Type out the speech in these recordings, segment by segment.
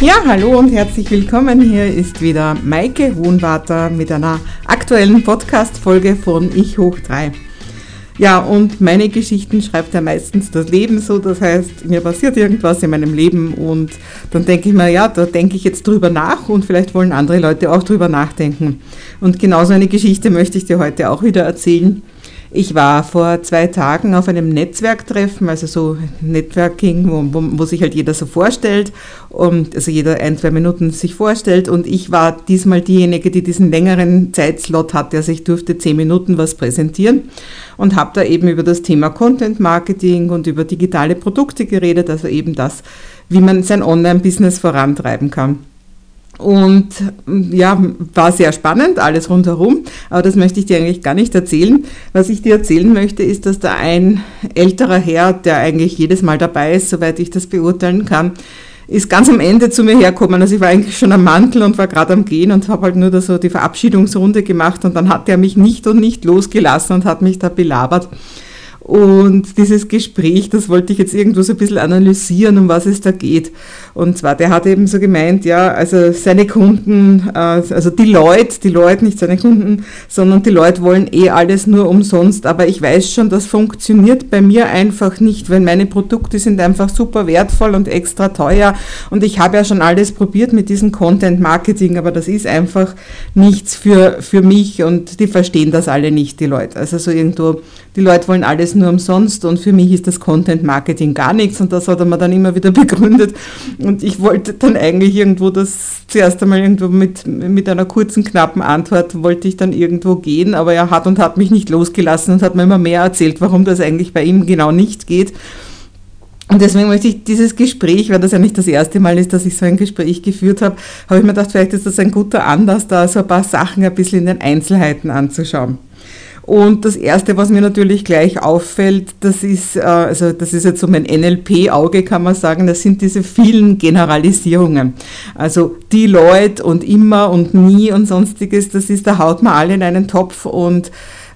Ja, hallo und herzlich willkommen. Hier ist wieder Maike Hohenwarter mit einer aktuellen Podcast-Folge von Ich hoch 3. Ja, und meine Geschichten schreibt ja meistens das Leben so. Das heißt, mir passiert irgendwas in meinem Leben und dann denke ich mir, ja, da denke ich jetzt drüber nach und vielleicht wollen andere Leute auch drüber nachdenken. Und genauso eine Geschichte möchte ich dir heute auch wieder erzählen. Ich war vor zwei Tagen auf einem Netzwerktreffen, also so Networking, wo, wo, wo, sich halt jeder so vorstellt und also jeder ein, zwei Minuten sich vorstellt. Und ich war diesmal diejenige, die diesen längeren Zeitslot hatte, also ich durfte zehn Minuten was präsentieren und habe da eben über das Thema Content Marketing und über digitale Produkte geredet, also eben das, wie man sein Online-Business vorantreiben kann. Und ja, war sehr spannend, alles rundherum, aber das möchte ich dir eigentlich gar nicht erzählen. Was ich dir erzählen möchte, ist, dass da ein älterer Herr, der eigentlich jedes Mal dabei ist, soweit ich das beurteilen kann, ist ganz am Ende zu mir hergekommen. Also ich war eigentlich schon am Mantel und war gerade am Gehen und habe halt nur da so die Verabschiedungsrunde gemacht und dann hat er mich nicht und nicht losgelassen und hat mich da belabert. Und dieses Gespräch, das wollte ich jetzt irgendwo so ein bisschen analysieren, um was es da geht. Und zwar, der hat eben so gemeint, ja, also seine Kunden, äh, also die Leute, die Leute, nicht seine Kunden, sondern die Leute wollen eh alles nur umsonst. Aber ich weiß schon, das funktioniert bei mir einfach nicht, weil meine Produkte sind einfach super wertvoll und extra teuer. Und ich habe ja schon alles probiert mit diesem Content Marketing, aber das ist einfach nichts für, für mich und die verstehen das alle nicht, die Leute. Also so irgendwo, die Leute wollen alles nur umsonst und für mich ist das Content Marketing gar nichts und das hat er mir dann immer wieder begründet und ich wollte dann eigentlich irgendwo das zuerst einmal irgendwo mit, mit einer kurzen, knappen Antwort wollte ich dann irgendwo gehen, aber er hat und hat mich nicht losgelassen und hat mir immer mehr erzählt, warum das eigentlich bei ihm genau nicht geht. Und deswegen möchte ich dieses Gespräch, weil das ja nicht das erste Mal ist, dass ich so ein Gespräch geführt habe, habe ich mir gedacht, vielleicht ist das ein guter Anlass, da so ein paar Sachen ein bisschen in den Einzelheiten anzuschauen. Und das Erste, was mir natürlich gleich auffällt, das ist, äh, also das ist jetzt so mein NLP-Auge, kann man sagen, das sind diese vielen Generalisierungen. Also die Leute und immer und nie und sonstiges, das ist, da haut man alle in einen Topf und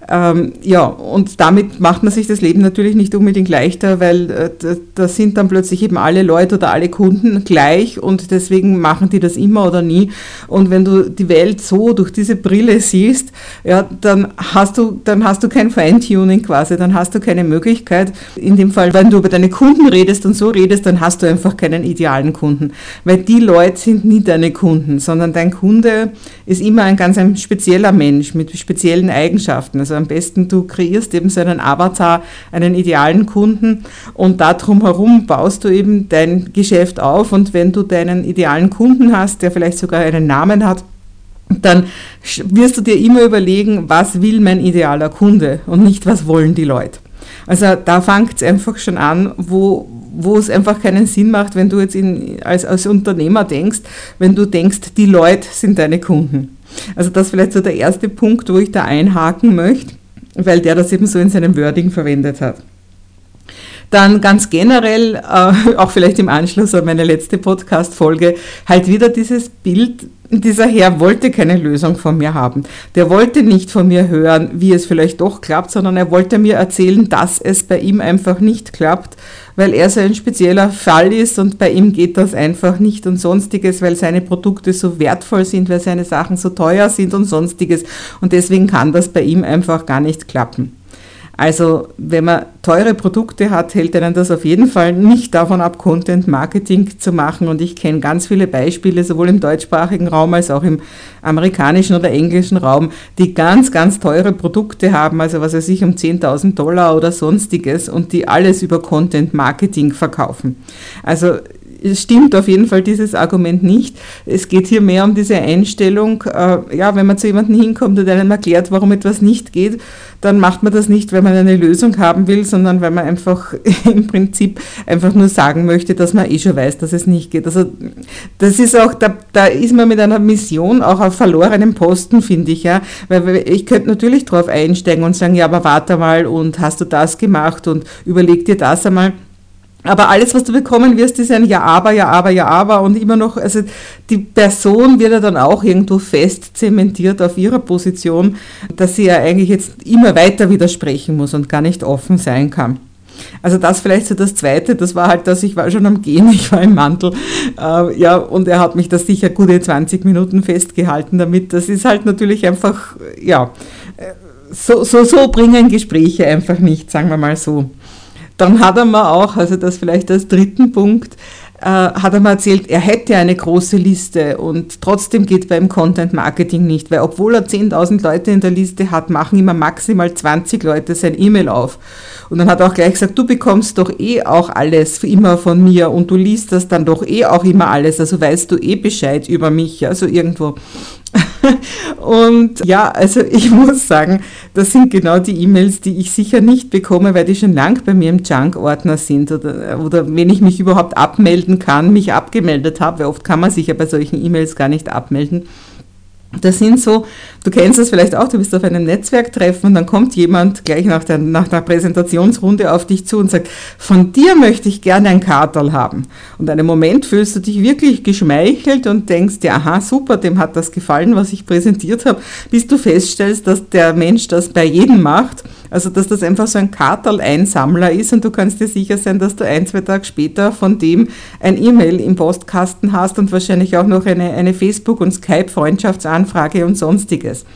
ähm, ja, und damit macht man sich das Leben natürlich nicht unbedingt leichter, weil äh, da sind dann plötzlich eben alle Leute oder alle Kunden gleich und deswegen machen die das immer oder nie. Und wenn du die Welt so durch diese Brille siehst, ja, dann hast du, dann hast du kein Feintuning quasi, dann hast du keine Möglichkeit. In dem Fall, wenn du über deine Kunden redest und so redest, dann hast du einfach keinen idealen Kunden, weil die Leute sind nie deine Kunden, sondern dein Kunde ist immer ein ganz ein spezieller Mensch mit speziellen Eigenschaften. Also am besten du kreierst eben so einen Avatar, einen idealen Kunden und darum herum baust du eben dein Geschäft auf und wenn du deinen idealen Kunden hast, der vielleicht sogar einen Namen hat, dann wirst du dir immer überlegen, was will mein idealer Kunde und nicht, was wollen die Leute. Also da fängt es einfach schon an, wo, wo es einfach keinen Sinn macht, wenn du jetzt in, als, als Unternehmer denkst, wenn du denkst, die Leute sind deine Kunden. Also das ist vielleicht so der erste Punkt, wo ich da einhaken möchte, weil der das eben so in seinem Wording verwendet hat. Dann ganz generell, äh, auch vielleicht im Anschluss an meine letzte Podcast-Folge, halt wieder dieses Bild, dieser Herr wollte keine Lösung von mir haben. Der wollte nicht von mir hören, wie es vielleicht doch klappt, sondern er wollte mir erzählen, dass es bei ihm einfach nicht klappt, weil er so ein spezieller Fall ist und bei ihm geht das einfach nicht und sonstiges, weil seine Produkte so wertvoll sind, weil seine Sachen so teuer sind und sonstiges und deswegen kann das bei ihm einfach gar nicht klappen. Also wenn man teure Produkte hat, hält einen das auf jeden Fall nicht davon ab, Content Marketing zu machen. Und ich kenne ganz viele Beispiele, sowohl im deutschsprachigen Raum als auch im amerikanischen oder englischen Raum, die ganz, ganz teure Produkte haben, also was weiß ich, um 10.000 Dollar oder sonstiges und die alles über Content Marketing verkaufen. Also stimmt auf jeden Fall dieses Argument nicht. Es geht hier mehr um diese Einstellung, äh, ja, wenn man zu jemandem hinkommt und einem erklärt, warum etwas nicht geht, dann macht man das nicht, weil man eine Lösung haben will, sondern weil man einfach im Prinzip einfach nur sagen möchte, dass man eh schon weiß, dass es nicht geht. Also das ist auch, da, da ist man mit einer Mission auch auf verlorenem Posten, finde ich, ja. Weil ich könnte natürlich drauf einsteigen und sagen, ja, aber warte mal und hast du das gemacht und überleg dir das einmal. Aber alles, was du bekommen wirst, ist ein Ja, aber, Ja, aber, Ja, aber und immer noch, also die Person wird ja dann auch irgendwo fest zementiert auf ihrer Position, dass sie ja eigentlich jetzt immer weiter widersprechen muss und gar nicht offen sein kann. Also das vielleicht so das Zweite, das war halt, dass ich war schon am Gehen, ich war im Mantel, äh, ja, und er hat mich da sicher gute 20 Minuten festgehalten damit. Das ist halt natürlich einfach, ja, äh, so, so, so bringen Gespräche einfach nicht, sagen wir mal so. Dann hat er mir auch, also das vielleicht als dritten Punkt, äh, hat er mir erzählt, er hätte eine große Liste und trotzdem geht beim Content Marketing nicht, weil obwohl er 10.000 Leute in der Liste hat, machen immer maximal 20 Leute sein E-Mail auf. Und dann hat er auch gleich gesagt, du bekommst doch eh auch alles immer von mir und du liest das dann doch eh auch immer alles, also weißt du eh Bescheid über mich, also irgendwo. und ja, also ich muss sagen, das sind genau die E-Mails, die ich sicher nicht bekomme, weil die schon lang bei mir im Junk-Ordner sind oder, oder wenn ich mich überhaupt abmelden kann, mich abgemeldet habe, weil oft kann man sich ja bei solchen E-Mails gar nicht abmelden. Das sind so, du kennst das vielleicht auch, du bist auf einem Netzwerktreffen und dann kommt jemand gleich nach der, nach der Präsentationsrunde auf dich zu und sagt, von dir möchte ich gerne ein Kartal haben. Und einen Moment fühlst du dich wirklich geschmeichelt und denkst, ja, aha, super, dem hat das gefallen, was ich präsentiert habe, bis du feststellst, dass der Mensch das bei jedem macht also, dass das einfach so ein Kartal-Einsammler ist und du kannst dir sicher sein, dass du ein, zwei Tage später von dem ein E-Mail im Postkasten hast und wahrscheinlich auch noch eine, eine Facebook- und Skype-Freundschaftsanfrage und sonstiges.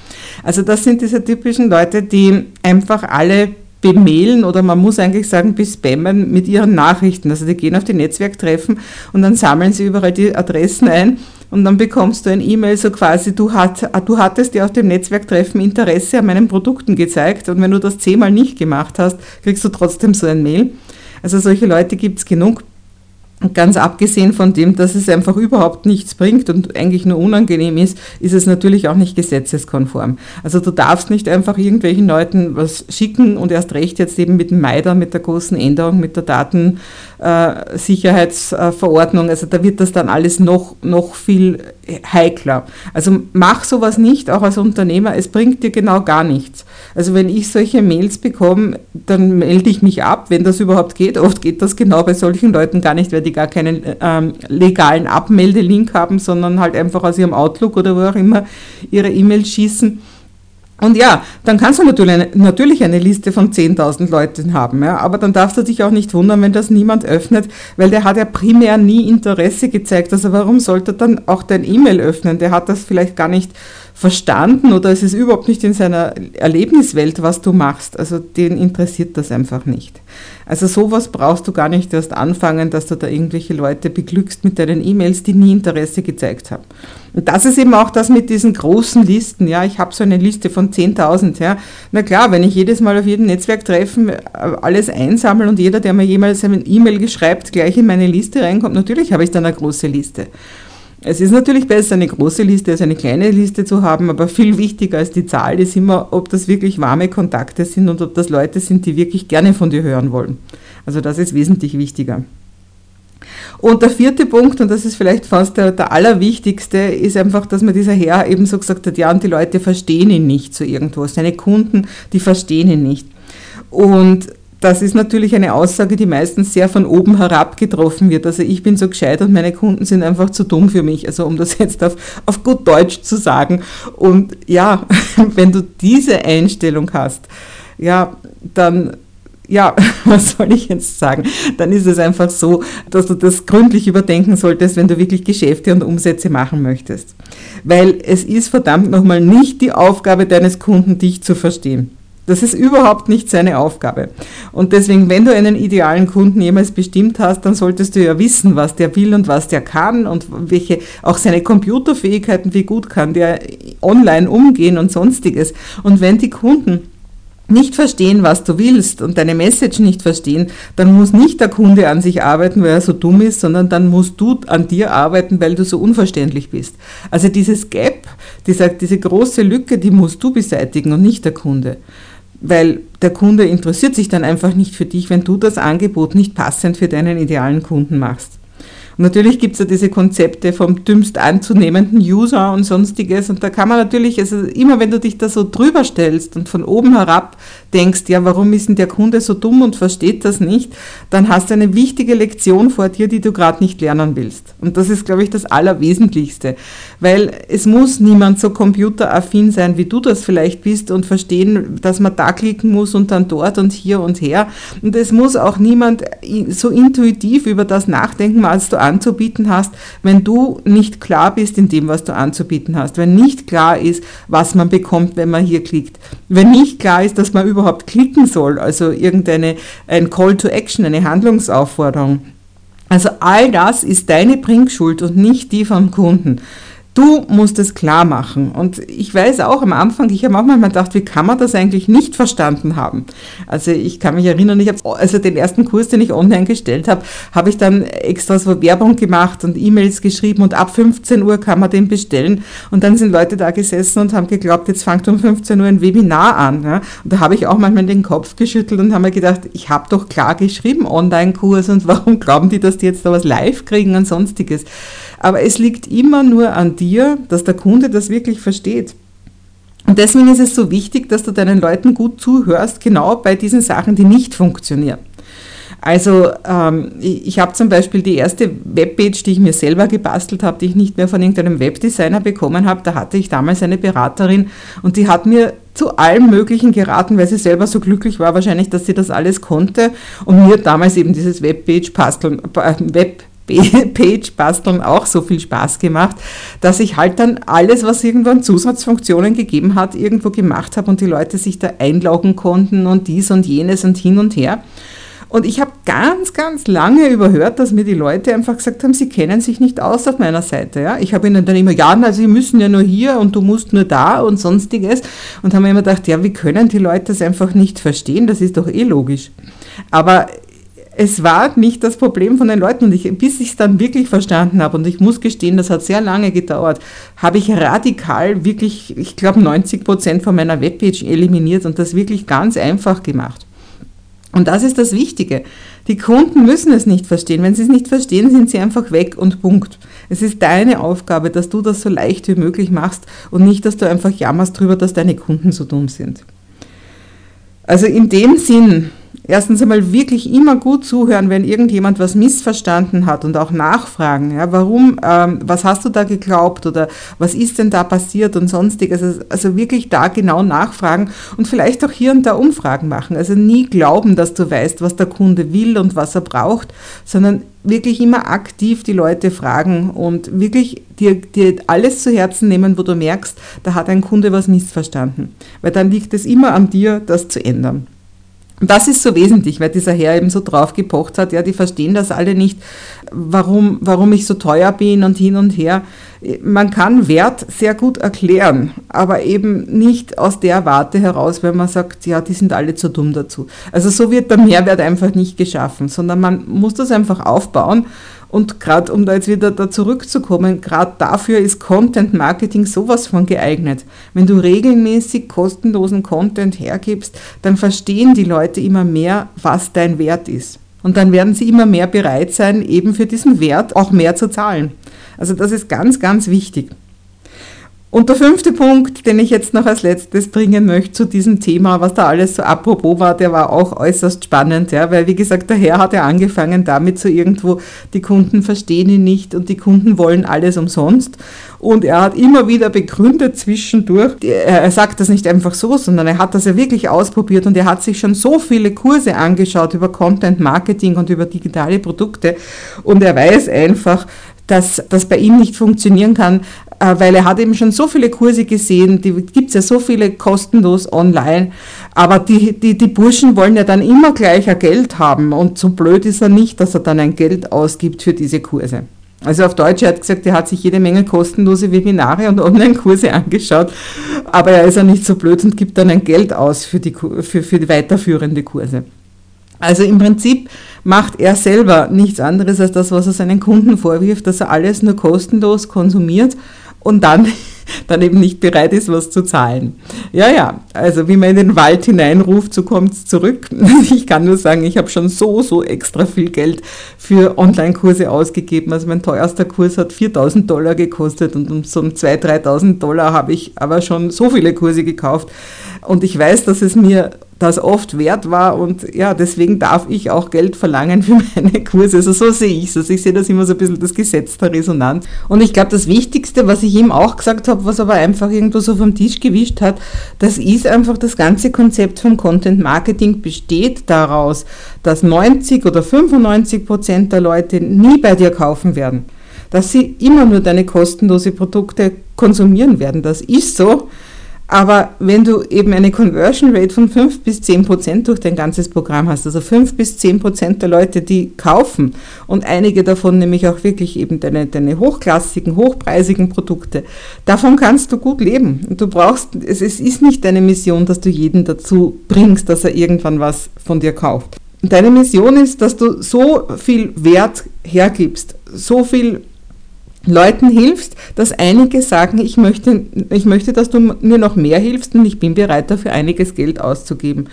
Also, das sind diese typischen Leute, die einfach alle bemailen oder man muss eigentlich sagen bespammen mit ihren Nachrichten. Also die gehen auf die Netzwerktreffen und dann sammeln sie überall die Adressen ein und dann bekommst du ein E-Mail so quasi, du, hat, du hattest dir auf dem Netzwerktreffen Interesse an meinen Produkten gezeigt und wenn du das zehnmal nicht gemacht hast, kriegst du trotzdem so ein Mail. Also solche Leute gibt es genug. Ganz abgesehen von dem, dass es einfach überhaupt nichts bringt und eigentlich nur unangenehm ist, ist es natürlich auch nicht gesetzeskonform. Also du darfst nicht einfach irgendwelchen Leuten was schicken und erst recht jetzt eben mit dem MIDA, mit der großen Änderung, mit der Datensicherheitsverordnung. Also da wird das dann alles noch, noch viel heikler. Also mach sowas nicht, auch als Unternehmer. Es bringt dir genau gar nichts. Also wenn ich solche Mails bekomme, dann melde ich mich ab, wenn das überhaupt geht. Oft geht das genau bei solchen Leuten gar nicht, weil die gar keinen ähm, legalen Abmeldelink haben, sondern halt einfach aus ihrem Outlook oder wo auch immer ihre E-Mails schießen. Und ja, dann kannst du natürlich eine, natürlich eine Liste von 10.000 Leuten haben, ja, aber dann darfst du dich auch nicht wundern, wenn das niemand öffnet, weil der hat ja primär nie Interesse gezeigt. Also warum sollte dann auch dein E-Mail öffnen? Der hat das vielleicht gar nicht verstanden oder es ist überhaupt nicht in seiner Erlebniswelt, was du machst. Also den interessiert das einfach nicht. Also sowas brauchst du gar nicht erst anfangen, dass du da irgendwelche Leute beglückst mit deinen E-Mails, die nie Interesse gezeigt haben. Und das ist eben auch das mit diesen großen Listen. Ja, ich habe so eine Liste von 10.000. Ja, na klar, wenn ich jedes Mal auf jedem Netzwerktreffen äh, alles einsammle und jeder, der mir jemals eine E-Mail geschreibt, gleich in meine Liste reinkommt, natürlich habe ich dann eine große Liste. Es ist natürlich besser, eine große Liste als eine kleine Liste zu haben, aber viel wichtiger als die Zahl ist immer, ob das wirklich warme Kontakte sind und ob das Leute sind, die wirklich gerne von dir hören wollen. Also das ist wesentlich wichtiger. Und der vierte Punkt, und das ist vielleicht fast der, der allerwichtigste, ist einfach, dass mir dieser Herr eben so gesagt hat, ja, und die Leute verstehen ihn nicht so irgendwo. Seine Kunden, die verstehen ihn nicht. Und das ist natürlich eine Aussage, die meistens sehr von oben herab getroffen wird. Also ich bin so gescheit und meine Kunden sind einfach zu dumm für mich. Also um das jetzt auf, auf gut Deutsch zu sagen. Und ja, wenn du diese Einstellung hast, ja, dann ja, was soll ich jetzt sagen? Dann ist es einfach so, dass du das gründlich überdenken solltest, wenn du wirklich Geschäfte und Umsätze machen möchtest. Weil es ist verdammt nochmal nicht die Aufgabe deines Kunden, dich zu verstehen. Das ist überhaupt nicht seine Aufgabe. Und deswegen, wenn du einen idealen Kunden jemals bestimmt hast, dann solltest du ja wissen, was der will und was der kann und welche, auch seine Computerfähigkeiten, wie gut kann der online umgehen und sonstiges. Und wenn die Kunden nicht verstehen, was du willst und deine Message nicht verstehen, dann muss nicht der Kunde an sich arbeiten, weil er so dumm ist, sondern dann musst du an dir arbeiten, weil du so unverständlich bist. Also dieses Gap, diese, diese große Lücke, die musst du beseitigen und nicht der Kunde. Weil der Kunde interessiert sich dann einfach nicht für dich, wenn du das Angebot nicht passend für deinen idealen Kunden machst. Und natürlich gibt es ja diese Konzepte vom dümmst anzunehmenden User und sonstiges. Und da kann man natürlich, also immer wenn du dich da so drüber stellst und von oben herab denkst, ja, warum ist denn der Kunde so dumm und versteht das nicht, dann hast du eine wichtige Lektion vor dir, die du gerade nicht lernen willst. Und das ist, glaube ich, das Allerwesentlichste. Weil es muss niemand so computeraffin sein, wie du das vielleicht bist und verstehen, dass man da klicken muss und dann dort und hier und her. Und es muss auch niemand so intuitiv über das nachdenken, als du anzubieten hast, wenn du nicht klar bist in dem, was du anzubieten hast. Wenn nicht klar ist, was man bekommt, wenn man hier klickt. Wenn nicht klar ist, dass man überhaupt klicken soll, also irgendeine ein Call to Action, eine Handlungsaufforderung. Also all das ist deine Bringschuld und nicht die vom Kunden. Du musst es klar machen. Und ich weiß auch am Anfang, ich habe auch manchmal gedacht, wie kann man das eigentlich nicht verstanden haben? Also ich kann mich erinnern, ich habe also den ersten Kurs, den ich online gestellt habe, habe ich dann extra so Werbung gemacht und E-Mails geschrieben und ab 15 Uhr kann man den bestellen. Und dann sind Leute da gesessen und haben geglaubt, jetzt fängt um 15 Uhr ein Webinar an. Ja? Und da habe ich auch manchmal den Kopf geschüttelt und habe mir gedacht, ich habe doch klar geschrieben, Online-Kurs und warum glauben die, dass die jetzt da was live kriegen und sonstiges? Aber es liegt immer nur an dir, dass der Kunde das wirklich versteht. Und deswegen ist es so wichtig, dass du deinen Leuten gut zuhörst, genau bei diesen Sachen, die nicht funktionieren. Also ähm, ich, habe zum Beispiel die erste Webpage, die ich mir selber gebastelt habe, die ich nicht mehr von irgendeinem Webdesigner bekommen habe, da hatte ich damals eine Beraterin und die hat mir zu allem Möglichen geraten, weil sie selber so glücklich war wahrscheinlich, dass sie das alles konnte und mir damals eben dieses Webpage basteln, äh, Web Page basteln auch so viel Spaß gemacht, dass ich halt dann alles, was irgendwo an Zusatzfunktionen gegeben hat, irgendwo gemacht habe und die Leute sich da einloggen konnten und dies und jenes und hin und her. Und ich habe ganz, ganz lange überhört, dass mir die Leute einfach gesagt haben, sie kennen sich nicht aus auf meiner Seite. Ja? Ich habe ihnen dann immer, ja, also sie müssen ja nur hier und du musst nur da und sonstiges. Und haben immer gedacht, ja, wie können die Leute das einfach nicht verstehen? Das ist doch eh logisch. Aber es war nicht das Problem von den Leuten und ich, bis ich es dann wirklich verstanden habe und ich muss gestehen, das hat sehr lange gedauert, habe ich radikal wirklich, ich glaube 90 Prozent von meiner Webpage eliminiert und das wirklich ganz einfach gemacht. Und das ist das Wichtige. Die Kunden müssen es nicht verstehen. Wenn sie es nicht verstehen, sind sie einfach weg und Punkt. Es ist deine Aufgabe, dass du das so leicht wie möglich machst und nicht, dass du einfach jammerst darüber, dass deine Kunden so dumm sind. Also in dem Sinn, erstens einmal wirklich immer gut zuhören, wenn irgendjemand was missverstanden hat und auch nachfragen, ja, warum, ähm, was hast du da geglaubt oder was ist denn da passiert und sonstiges. Also, also wirklich da genau nachfragen und vielleicht auch hier und da Umfragen machen. Also nie glauben, dass du weißt, was der Kunde will und was er braucht, sondern wirklich immer aktiv die Leute fragen und wirklich dir, dir alles zu Herzen nehmen, wo du merkst, da hat ein Kunde was missverstanden. Weil dann liegt es immer an dir, das zu ändern. Das ist so wesentlich, weil dieser Herr eben so drauf gepocht hat, ja, die verstehen das alle nicht, warum, warum ich so teuer bin und hin und her. Man kann Wert sehr gut erklären, aber eben nicht aus der Warte heraus, wenn man sagt, ja, die sind alle zu dumm dazu. Also so wird der Mehrwert einfach nicht geschaffen, sondern man muss das einfach aufbauen und gerade um da jetzt wieder da zurückzukommen, gerade dafür ist Content Marketing sowas von geeignet. Wenn du regelmäßig kostenlosen Content hergibst, dann verstehen die Leute immer mehr, was dein Wert ist. Und dann werden sie immer mehr bereit sein, eben für diesen Wert auch mehr zu zahlen. Also das ist ganz, ganz wichtig. Und der fünfte Punkt, den ich jetzt noch als letztes bringen möchte zu diesem Thema, was da alles so apropos war, der war auch äußerst spannend, ja, weil wie gesagt, der Herr hat ja angefangen damit so irgendwo, die Kunden verstehen ihn nicht und die Kunden wollen alles umsonst. Und er hat immer wieder begründet zwischendurch, er sagt das nicht einfach so, sondern er hat das ja wirklich ausprobiert und er hat sich schon so viele Kurse angeschaut über Content Marketing und über digitale Produkte und er weiß einfach, dass das bei ihm nicht funktionieren kann, weil er hat eben schon so viele Kurse gesehen, die gibt es ja so viele kostenlos online, aber die, die, die Burschen wollen ja dann immer gleich Geld haben und so blöd ist er nicht, dass er dann ein Geld ausgibt für diese Kurse. Also auf Deutsch, er hat gesagt, er hat sich jede Menge kostenlose Webinare und Online-Kurse angeschaut, aber er ist ja nicht so blöd und gibt dann ein Geld aus für die, für, für die weiterführende Kurse. Also im Prinzip macht er selber nichts anderes als das, was er seinen Kunden vorwirft, dass er alles nur kostenlos konsumiert und dann, dann eben nicht bereit ist, was zu zahlen. Ja, ja, also wie man in den Wald hineinruft, so kommt es zurück. Ich kann nur sagen, ich habe schon so, so extra viel Geld für Online-Kurse ausgegeben. Also mein teuerster Kurs hat 4000 Dollar gekostet und um so 2.000, 3.000 Dollar habe ich aber schon so viele Kurse gekauft. Und ich weiß, dass es mir das oft wert war und ja, deswegen darf ich auch Geld verlangen für meine Kurse. Also so sehe ich es. Also ich sehe das immer so ein bisschen das Gesetz der Resonanz. Und ich glaube, das Wichtigste, was ich ihm auch gesagt habe, was aber einfach irgendwo so vom Tisch gewischt hat, das ist einfach das ganze Konzept vom Content Marketing besteht daraus, dass 90 oder 95 Prozent der Leute nie bei dir kaufen werden. Dass sie immer nur deine kostenlose Produkte konsumieren werden. Das ist so. Aber wenn du eben eine Conversion Rate von 5 bis 10 Prozent durch dein ganzes Programm hast, also 5 bis 10 Prozent der Leute, die kaufen und einige davon nämlich auch wirklich eben deine, deine hochklassigen, hochpreisigen Produkte, davon kannst du gut leben. Und du brauchst, es, es ist nicht deine Mission, dass du jeden dazu bringst, dass er irgendwann was von dir kauft. Deine Mission ist, dass du so viel Wert hergibst, so viel Leuten hilfst, dass einige sagen, ich möchte, ich möchte, dass du mir noch mehr hilfst und ich bin bereit dafür einiges Geld auszugeben.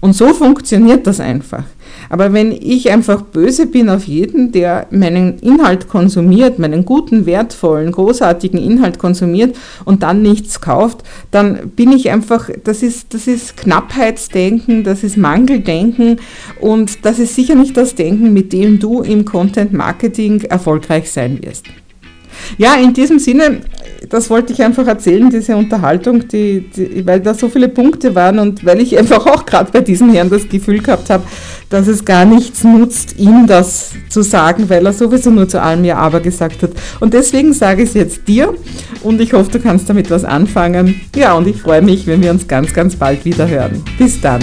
Und so funktioniert das einfach. Aber wenn ich einfach böse bin auf jeden, der meinen Inhalt konsumiert, meinen guten, wertvollen, großartigen Inhalt konsumiert und dann nichts kauft, dann bin ich einfach, das ist, das ist Knappheitsdenken, das ist Mangeldenken und das ist sicher nicht das Denken, mit dem du im Content Marketing erfolgreich sein wirst. Ja, in diesem Sinne, das wollte ich einfach erzählen, diese Unterhaltung, die, die, weil da so viele Punkte waren und weil ich einfach auch gerade bei diesem Herrn das Gefühl gehabt habe, dass es gar nichts nutzt, ihm das zu sagen, weil er sowieso nur zu allem Ja aber gesagt hat. Und deswegen sage ich es jetzt dir und ich hoffe, du kannst damit was anfangen. Ja, und ich freue mich, wenn wir uns ganz, ganz bald wieder hören. Bis dann.